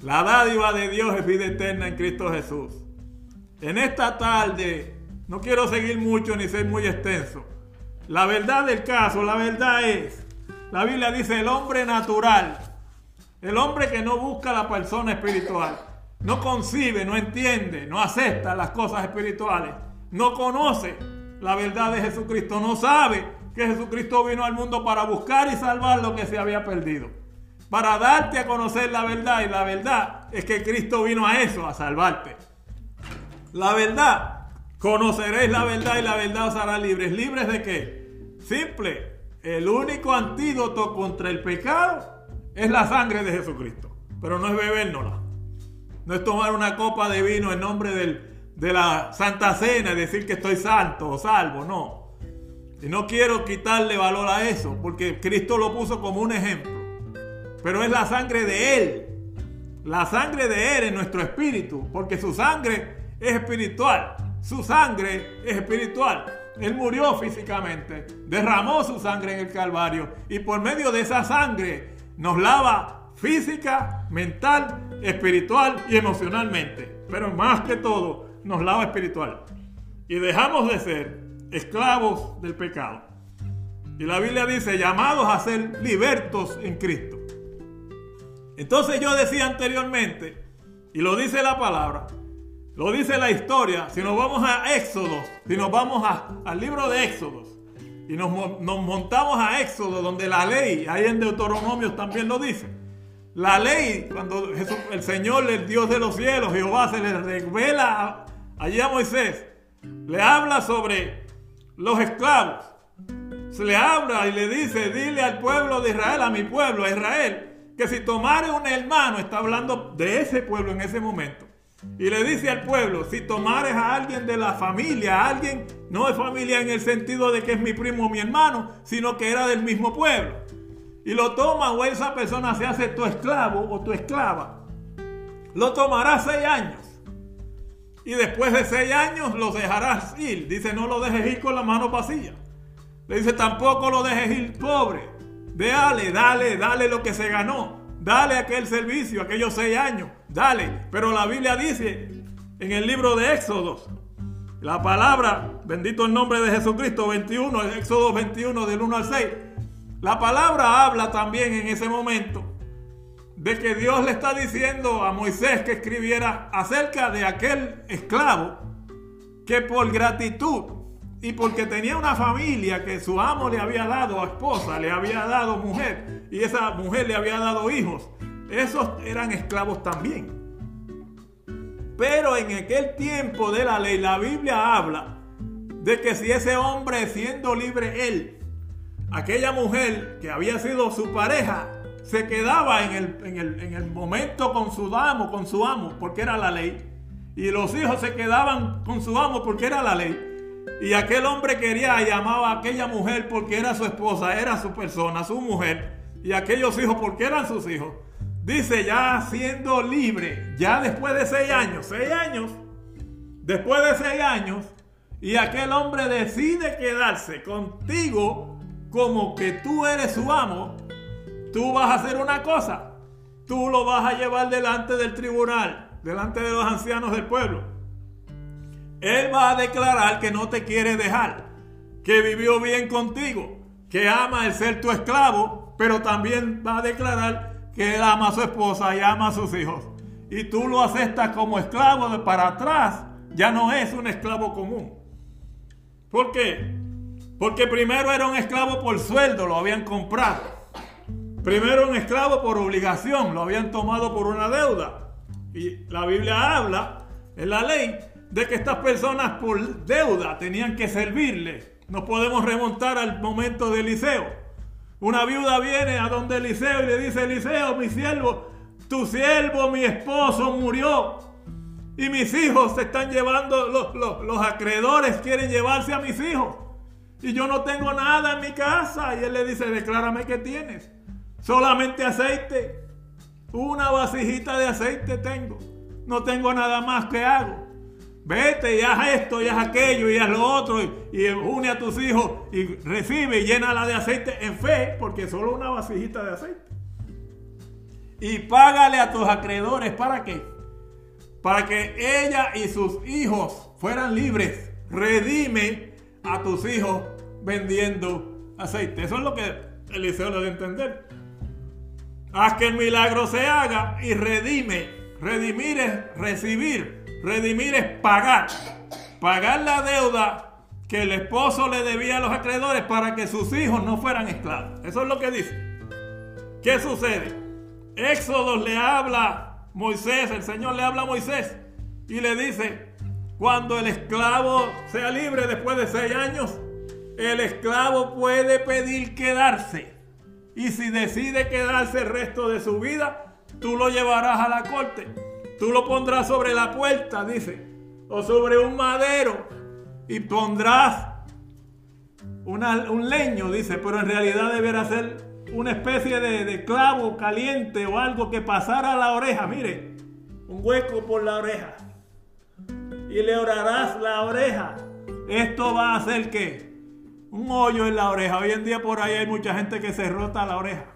La dádiva de Dios es vida eterna en Cristo Jesús. En esta tarde, no quiero seguir mucho ni ser muy extenso. La verdad del caso, la verdad es, la Biblia dice el hombre natural, el hombre que no busca la persona espiritual, no concibe, no entiende, no acepta las cosas espirituales, no conoce la verdad de Jesucristo, no sabe que Jesucristo vino al mundo para buscar y salvar lo que se había perdido. Para darte a conocer la verdad. Y la verdad es que Cristo vino a eso, a salvarte. La verdad. Conoceréis la verdad y la verdad os hará libres. ¿Libres de qué? Simple. El único antídoto contra el pecado es la sangre de Jesucristo. Pero no es bebérnosla. No es tomar una copa de vino en nombre de la Santa Cena y decir que estoy santo o salvo. No. Y no quiero quitarle valor a eso, porque Cristo lo puso como un ejemplo. Pero es la sangre de Él. La sangre de Él en nuestro espíritu, porque su sangre es espiritual. Su sangre es espiritual. Él murió físicamente, derramó su sangre en el Calvario y por medio de esa sangre nos lava física, mental, espiritual y emocionalmente. Pero más que todo, nos lava espiritual. Y dejamos de ser esclavos del pecado. Y la Biblia dice, llamados a ser libertos en Cristo. Entonces yo decía anteriormente, y lo dice la palabra, lo dice la historia, si nos vamos a Éxodo, si nos vamos al libro de Éxodos, y nos, montamos a Éxodo, donde la ley, ahí en Deuteronomio también lo dice, la ley, cuando el Señor, el Dios de los cielos, Jehová, se le revela allí a Moisés, le habla sobre los esclavos. Se le habla y le dice, dile al pueblo de Israel, a mi pueblo, a Israel, que si tomare un hermano, está hablando de ese pueblo en ese momento. Y le dice al pueblo, si tomares a alguien de la familia, a alguien, no es familia en el sentido de que es mi primo o mi hermano, sino que era del mismo pueblo. Y lo toma o esa persona se hace tu esclavo o tu esclava. Lo tomará seis años. Y después de seis años lo dejarás ir. Dice, no lo dejes ir con la mano vacía. Le dice, tampoco lo dejes ir pobre. Dale, dale, dale lo que se ganó. Dale aquel servicio, aquellos seis años. Dale. Pero la Biblia dice en el libro de Éxodo, la palabra, bendito el nombre de Jesucristo, 21, Éxodo 21 del 1 al 6. La palabra habla también en ese momento de que Dios le está diciendo a Moisés que escribiera acerca de aquel esclavo que por gratitud y porque tenía una familia que su amo le había dado esposa, le había dado mujer y esa mujer le había dado hijos, esos eran esclavos también. Pero en aquel tiempo de la ley, la Biblia habla de que si ese hombre siendo libre él, aquella mujer que había sido su pareja, se quedaba en el, momento con su amo, con su amo, porque era la ley. Y los hijos se quedaban con su amo porque era la ley. Y aquel hombre quería, llamaba a aquella mujer porque era su esposa, era su persona, su mujer. Y aquellos hijos porque eran sus hijos. Dice, ya siendo libre, ya después de seis años, seis años, después de seis años, y aquel hombre decide quedarse contigo como que tú eres su amo, tú vas a hacer una cosa, tú lo vas a llevar delante del tribunal, delante de los ancianos del pueblo. Él va a declarar que no te quiere dejar, que vivió bien contigo, que ama el ser tu esclavo, pero también va a declarar que él ama a su esposa y ama a sus hijos. Y tú lo aceptas como esclavo de para atrás, ya no es un esclavo común. ¿Por qué? Porque primero era un esclavo por sueldo, lo habían comprado. Primero un esclavo por obligación, lo habían tomado por una deuda. Y la Biblia habla en la ley de que estas personas por deuda tenían que servirle. Nos podemos remontar al momento de Eliseo. Una viuda viene a donde Eliseo y le dice, Eliseo, mi siervo, tu siervo, mi esposo murió. Y mis hijos se están llevando, los, los acreedores quieren llevarse a mis hijos. Y yo no tengo nada en mi casa. Y él le dice, declárame que tienes. Solamente aceite. Una vasijita de aceite tengo. No tengo nada más que hago. Vete y haz esto y haz aquello y haz lo otro y, une a tus hijos y recibe y llénala de aceite en fe, porque solo una vasijita de aceite. Y págale a tus acreedores, ¿para qué? Para que ella y sus hijos fueran libres. Redime a tus hijos vendiendo aceite. Eso es lo que Eliseo debe entender. Haz que el milagro se haga y redime. Redimir es recibir. Redimir es pagar. Pagar la deuda que el esposo le debía a los acreedores para que sus hijos no fueran esclavos. Eso es lo que dice. ¿Qué sucede? Éxodo le habla Moisés, el Señor le habla a Moisés y le dice, cuando el esclavo sea libre después de seis años, el esclavo puede pedir quedarse. Y si decide quedarse el resto de su vida, tú lo llevarás a la corte. Tú lo pondrás sobre la puerta, dice, o sobre un madero, y pondrás un leño, dice, pero en realidad deberá ser una especie de, de, clavo caliente o algo que pasara a la oreja. Mire, un hueco por la oreja. Y le orarás la oreja. Esto va a hacer que un hoyo en la oreja. Hoy en día por ahí hay mucha gente que se rota la oreja.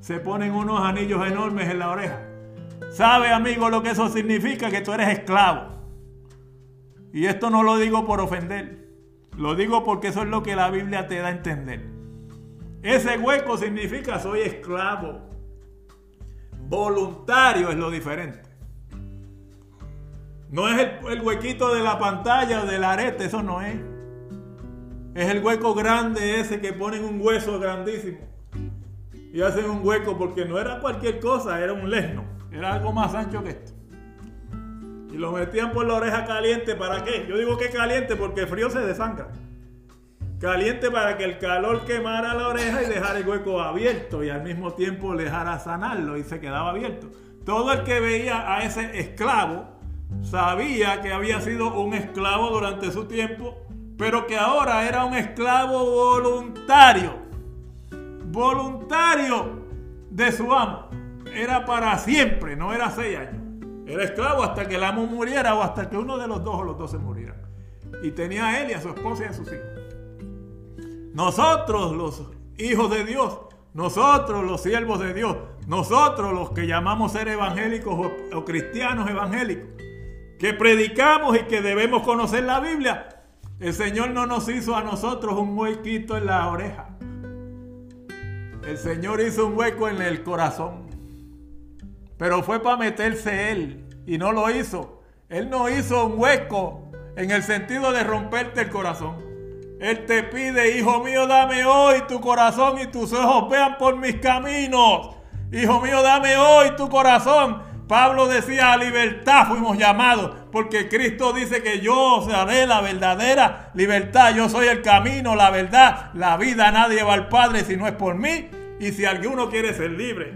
Se ponen unos anillos enormes en la oreja. ¿Sabe, amigo, lo que eso significa? Que tú eres esclavo. Y esto no lo digo por ofender. Lo digo porque eso es lo que la Biblia te da a entender. Ese hueco significa soy esclavo. Voluntario es lo diferente. No es el, el huequito de la pantalla o del arete, eso no es. Es el hueco grande ese que ponen un hueso grandísimo. Y hacen un hueco porque no era cualquier cosa, era un lesno. Era algo más ancho que esto. Y lo metían por la oreja caliente. ¿Para qué? Yo digo que caliente porque el frío se desangra. Caliente para que el calor quemara la oreja y dejara el hueco abierto y al mismo tiempo dejara sanarlo y se quedaba abierto. Todo el que veía a ese esclavo sabía que había sido un esclavo durante su tiempo pero que ahora era un esclavo voluntario, voluntario de su amo. Era para siempre, no era seis años. Era esclavo hasta que el amo muriera o hasta que uno de los dos o los dos se murieran. Y tenía a él y a su esposa y a sus hijos. Nosotros los hijos de Dios, nosotros los siervos de Dios, nosotros los que llamamos ser evangélicos o, o cristianos evangélicos, que predicamos y que debemos conocer la Biblia, el Señor no nos hizo a nosotros un huequito en la oreja. El Señor hizo un hueco en el corazón. Pero fue para meterse Él. Y no lo hizo. Él no hizo un hueco en el sentido de romperte el corazón. Él te pide, hijo mío, dame hoy tu corazón y tus ojos vean por mis caminos. Hijo mío, dame hoy tu corazón Pablo decía, a libertad fuimos llamados, porque Cristo dice que yo seré la verdadera libertad, yo soy el camino, la verdad, la vida, nadie va al Padre si no es por mí, y si alguno quiere ser libre,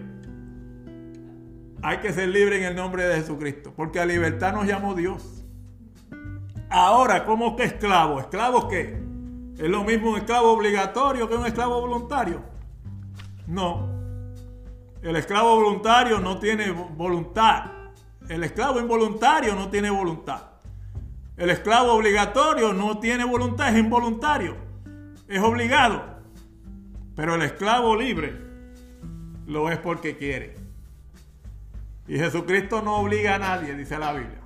hay que ser libre en el nombre de Jesucristo, porque a libertad nos llamó Dios. Ahora, ¿cómo que esclavo? ¿Esclavo qué? ¿Es lo mismo un esclavo obligatorio que un esclavo voluntario? No. El esclavo voluntario no tiene voluntad. El esclavo involuntario no tiene voluntad. El esclavo obligatorio no tiene voluntad, es involuntario. Es obligado. Pero el esclavo libre lo es porque quiere. Y Jesucristo no obliga a nadie, dice la Biblia.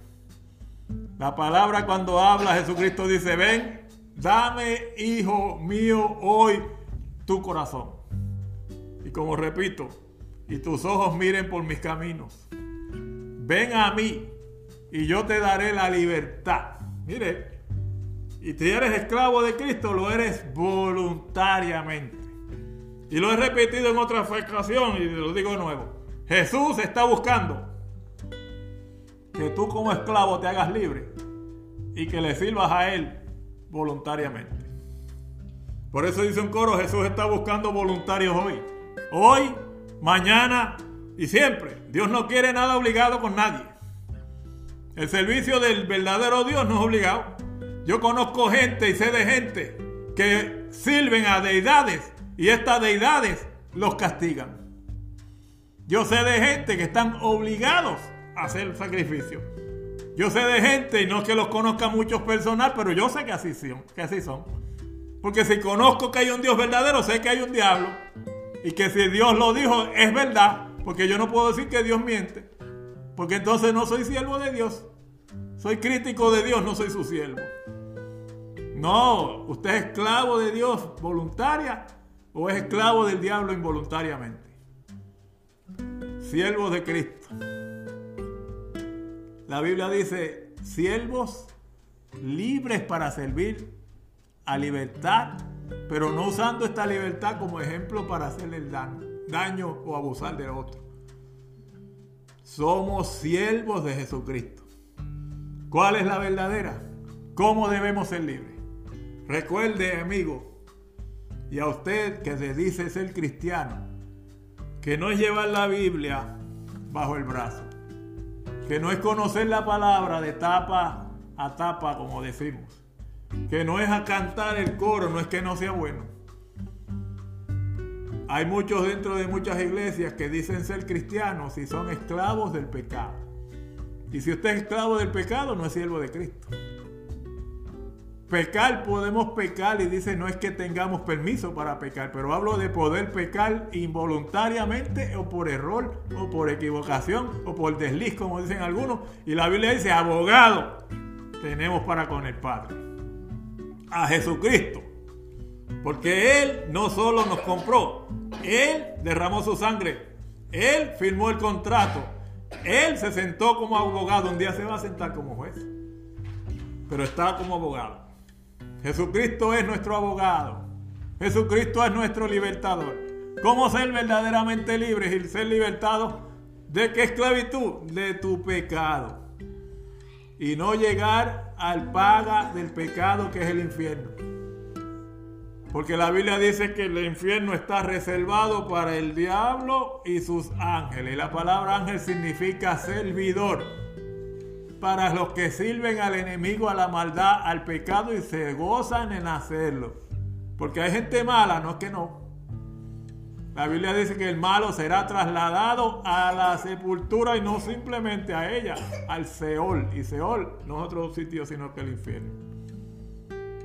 La palabra cuando habla Jesucristo dice, ven, dame, hijo mío, hoy tu corazón. Y como repito, y tus ojos miren por mis caminos. Ven a mí y yo te daré la libertad. Mire, y si eres esclavo de Cristo, lo eres voluntariamente. Y lo he repetido en otra ocasión y lo digo de nuevo. Jesús está buscando que tú como esclavo te hagas libre y que le sirvas a Él voluntariamente. Por eso dice un coro, Jesús está buscando voluntarios hoy. Hoy, mañana y siempre. Dios no quiere nada obligado con nadie. El servicio del verdadero Dios no es obligado. Yo conozco gente y sé de gente que sirven a deidades y estas deidades los castigan. Yo sé de gente que están obligados a hacer sacrificio. Yo sé de gente, y no es que los conozca muchos personal, pero yo sé que así son, que así son. Porque si conozco que hay un Dios verdadero, sé que hay un diablo. Y que si Dios lo dijo, es verdad. Porque yo no puedo decir que Dios miente. Porque entonces no soy siervo de Dios. Soy crítico de Dios, no soy su siervo. No, usted es esclavo de Dios voluntaria o es esclavo del diablo involuntariamente. Siervos de Cristo. La Biblia dice, siervos libres para servir a libertad, pero no usando esta libertad como ejemplo para hacerle daño, daño o abusar del otro. Somos siervos de Jesucristo. ¿Cuál es la verdadera? ¿Cómo debemos ser libres? Recuerde, amigo, y a usted que se dice ser cristiano, que no es llevar la Biblia bajo el brazo, que no es conocer la palabra de tapa a tapa, como decimos, que no es a cantar el coro, no es que no sea bueno. Hay muchos dentro de muchas iglesias que dicen ser cristianos y son esclavos del pecado. Y si usted es esclavo del pecado, no es siervo de Cristo. Pecar, podemos pecar y dice no es que tengamos permiso para pecar, pero hablo de poder pecar involuntariamente o por error o por equivocación o por desliz, como dicen algunos. Y la Biblia dice, abogado tenemos para con el Padre. A Jesucristo. Porque Él no solo nos compró, Él derramó su sangre, Él firmó el contrato, él se sentó como abogado, un día se va a sentar como juez, pero está como abogado. Jesucristo es nuestro abogado. Jesucristo es nuestro libertador. ¿Cómo ser verdaderamente libres y ser libertados de qué esclavitud? De tu pecado. Y no llegar al paga del pecado que es el infierno. Porque la Biblia dice que el infierno está reservado para el diablo y sus ángeles. La palabra ángel significa servidor. Para los que sirven al enemigo, a la maldad, al pecado y se gozan en hacerlo. Porque hay gente mala, no es que no. La Biblia dice que el malo será trasladado a la sepultura y no simplemente a ella, al Seol. Y Seol no es otro sitio sino que el infierno.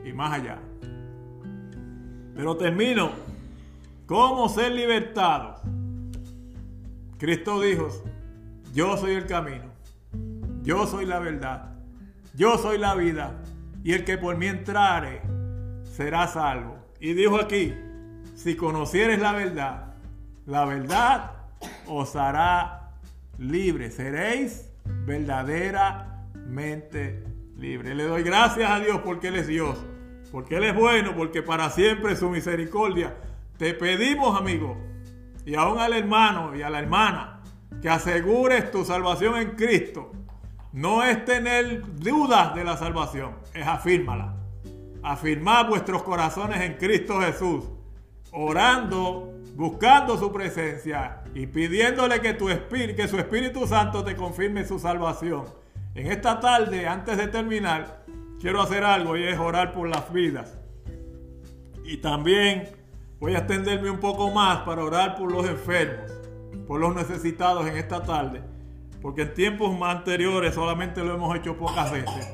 Y más allá. Pero termino. ¿Cómo ser libertado? Cristo dijo, yo soy el camino, yo soy la verdad, yo soy la vida, y el que por mí entrare será salvo. Y dijo aquí, si conocieres la verdad, la verdad os hará libre, seréis verdaderamente libre. Le doy gracias a Dios porque Él es Dios porque Él es bueno, porque para siempre su misericordia. Te pedimos, amigo, y aún al hermano y a la hermana, que asegures tu salvación en Cristo. No es tener dudas de la salvación, es afírmala. Afirmar vuestros corazones en Cristo Jesús, orando, buscando su presencia y pidiéndole que, tu espíritu, que su Espíritu Santo te confirme su salvación. En esta tarde, antes de terminar, quiero hacer algo y es orar por las vidas. Y también voy a extenderme un poco más para orar por los enfermos, por los necesitados en esta tarde, porque en tiempos anteriores solamente lo hemos hecho pocas veces.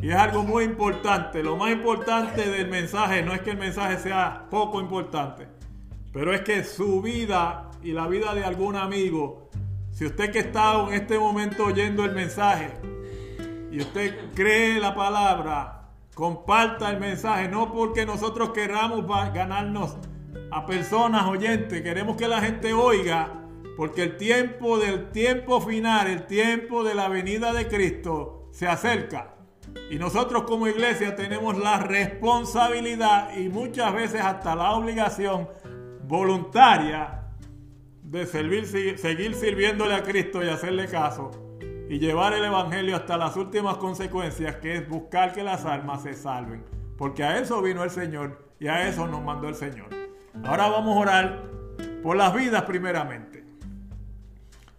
Y es algo muy importante. Lo más importante del mensaje no es que el mensaje sea poco importante, pero es que su vida y la vida de algún amigo, si usted que está en este momento oyendo el mensaje, y usted cree la palabra, comparta el mensaje, no porque nosotros queramos ganarnos a personas oyentes, queremos que la gente oiga, porque el tiempo del tiempo final, el tiempo de la venida de Cristo se acerca. Y nosotros como iglesia tenemos la responsabilidad y muchas veces hasta la obligación voluntaria de servir, seguir sirviéndole a Cristo y hacerle caso y llevar el Evangelio hasta las últimas consecuencias, que es buscar que las almas se salven. Porque a eso vino el Señor y a eso nos mandó el Señor. Ahora vamos a orar por las vidas primeramente.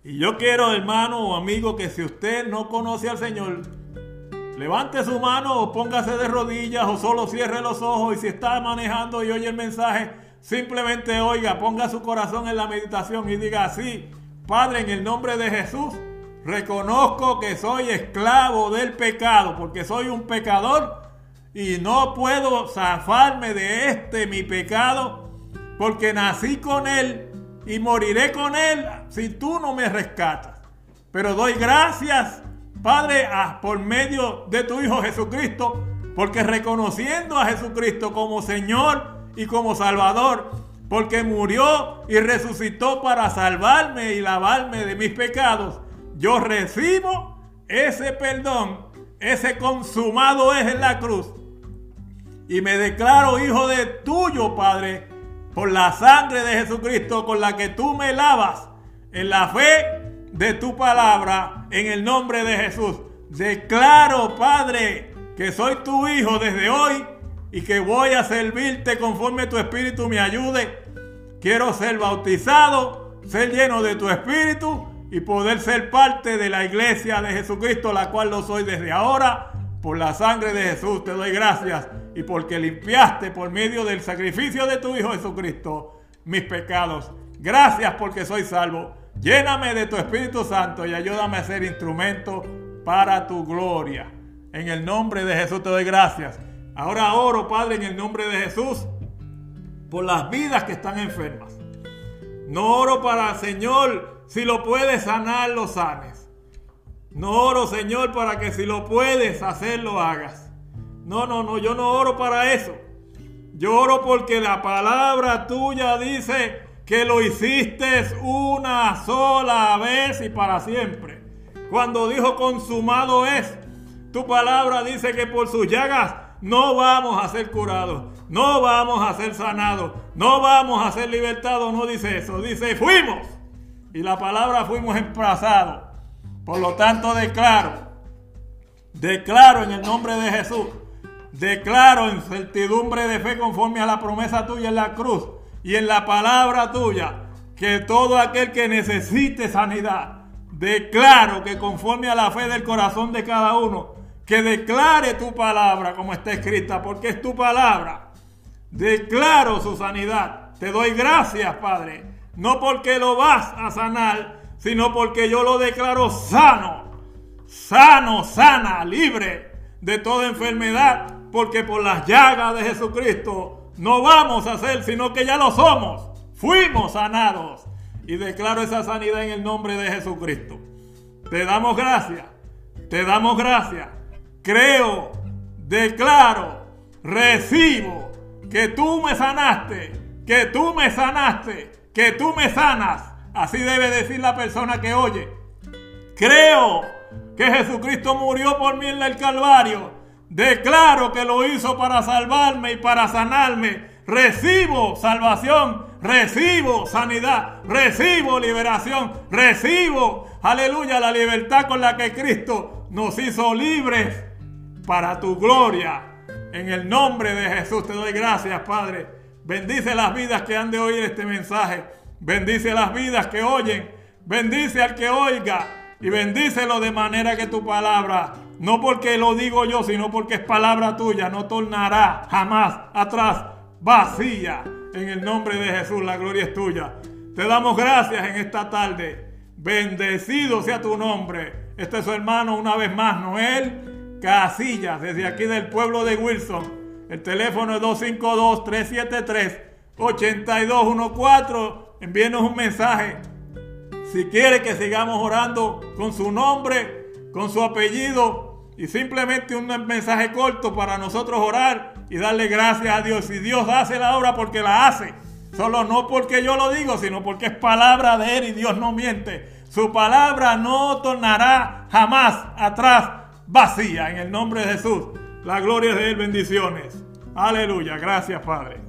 Y yo quiero, hermano o amigo, que si usted no conoce al Señor, levante su mano o póngase de rodillas o solo cierre los ojos. Y si está manejando y oye el mensaje, simplemente oiga, ponga su corazón en la meditación y diga así, Padre, en el nombre de Jesús, reconozco que soy esclavo del pecado porque soy un pecador y no puedo zafarme de este mi pecado porque nací con él y moriré con él si tú no me rescatas. Pero doy gracias, Padre, por medio de tu Hijo Jesucristo, porque reconociendo a Jesucristo como Señor y como Salvador, porque murió y resucitó para salvarme y lavarme de mis pecados, yo recibo ese perdón, ese consumado es en la cruz. Y me declaro hijo de tuyo, Padre, por la sangre de Jesucristo con la que tú me lavas, en la fe de tu palabra, en el nombre de Jesús. Declaro, Padre, que soy tu hijo desde hoy y que voy a servirte conforme tu espíritu me ayude. Quiero ser bautizado, ser lleno de tu espíritu y poder ser parte de la iglesia de Jesucristo, la cual lo soy desde ahora. Por la sangre de Jesús te doy gracias y porque limpiaste por medio del sacrificio de tu Hijo Jesucristo mis pecados. Gracias porque soy salvo. Lléname de tu Espíritu Santo y ayúdame a ser instrumento para tu gloria. En el nombre de Jesús te doy gracias. Ahora oro, Padre, en el nombre de Jesús, por las vidas que están enfermas. No oro para, Señor, si lo puedes sanar, lo sanes. No oro, Señor, para que si lo puedes hacer, lo hagas. No, no, no, yo no oro para eso. Yo oro porque la palabra tuya dice que lo hiciste una sola vez y para siempre. Cuando dijo consumado es, tu palabra dice que por sus llagas no vamos a ser curados, no vamos a ser sanados, no vamos a ser libertados. No dice eso, dice fuimos y la palabra fuimos emplazados. Por lo tanto, declaro, declaro en el nombre de Jesús, declaro en certidumbre de fe conforme a la promesa tuya en la cruz y en la palabra tuya, que todo aquel que necesite sanidad, declaro que conforme a la fe del corazón de cada uno, que declare tu palabra como está escrita, porque es tu palabra. Declaro su sanidad. Te doy gracias, Padre no porque lo vas a sanar, sino porque yo lo declaro sano, sano, sana, libre de toda enfermedad, porque por las llagas de Jesucristo no vamos a ser, sino que ya lo somos. Fuimos sanados. Y declaro esa sanidad en el nombre de Jesucristo. Te damos gracias. Te damos gracias. Creo, declaro, recibo que tú me sanaste, que tú me sanaste que tú me sanas. Así debe decir la persona que oye. Creo que Jesucristo murió por mí en el Calvario. Declaro que lo hizo para salvarme y para sanarme. Recibo salvación, recibo sanidad, recibo liberación, recibo, aleluya, la libertad con la que Cristo nos hizo libres para tu gloria. En el nombre de Jesús te doy gracias, Padre. Bendice las vidas que han de oír este mensaje. Bendice las vidas que oyen. Bendice al que oiga. Y bendícelo de manera que tu palabra, no porque lo digo yo, sino porque es palabra tuya, no tornará jamás atrás vacía. En el nombre de Jesús, la gloria es tuya. Te damos gracias en esta tarde. Bendecido sea tu nombre. Este es su hermano una vez más, Noel Casillas, desde aquí del pueblo de Wilson. El teléfono es 252-373-8214. Envíenos un mensaje. Si quiere que sigamos orando con su nombre, con su apellido y simplemente un mensaje corto para nosotros orar y darle gracias a Dios. Y Dios hace la obra porque la hace. Solo no porque yo lo digo, sino porque es palabra de Él y Dios no miente. Su palabra no tornará jamás atrás vacía. En el nombre de Jesús. La gloria de Él, bendiciones. Aleluya, gracias Padre.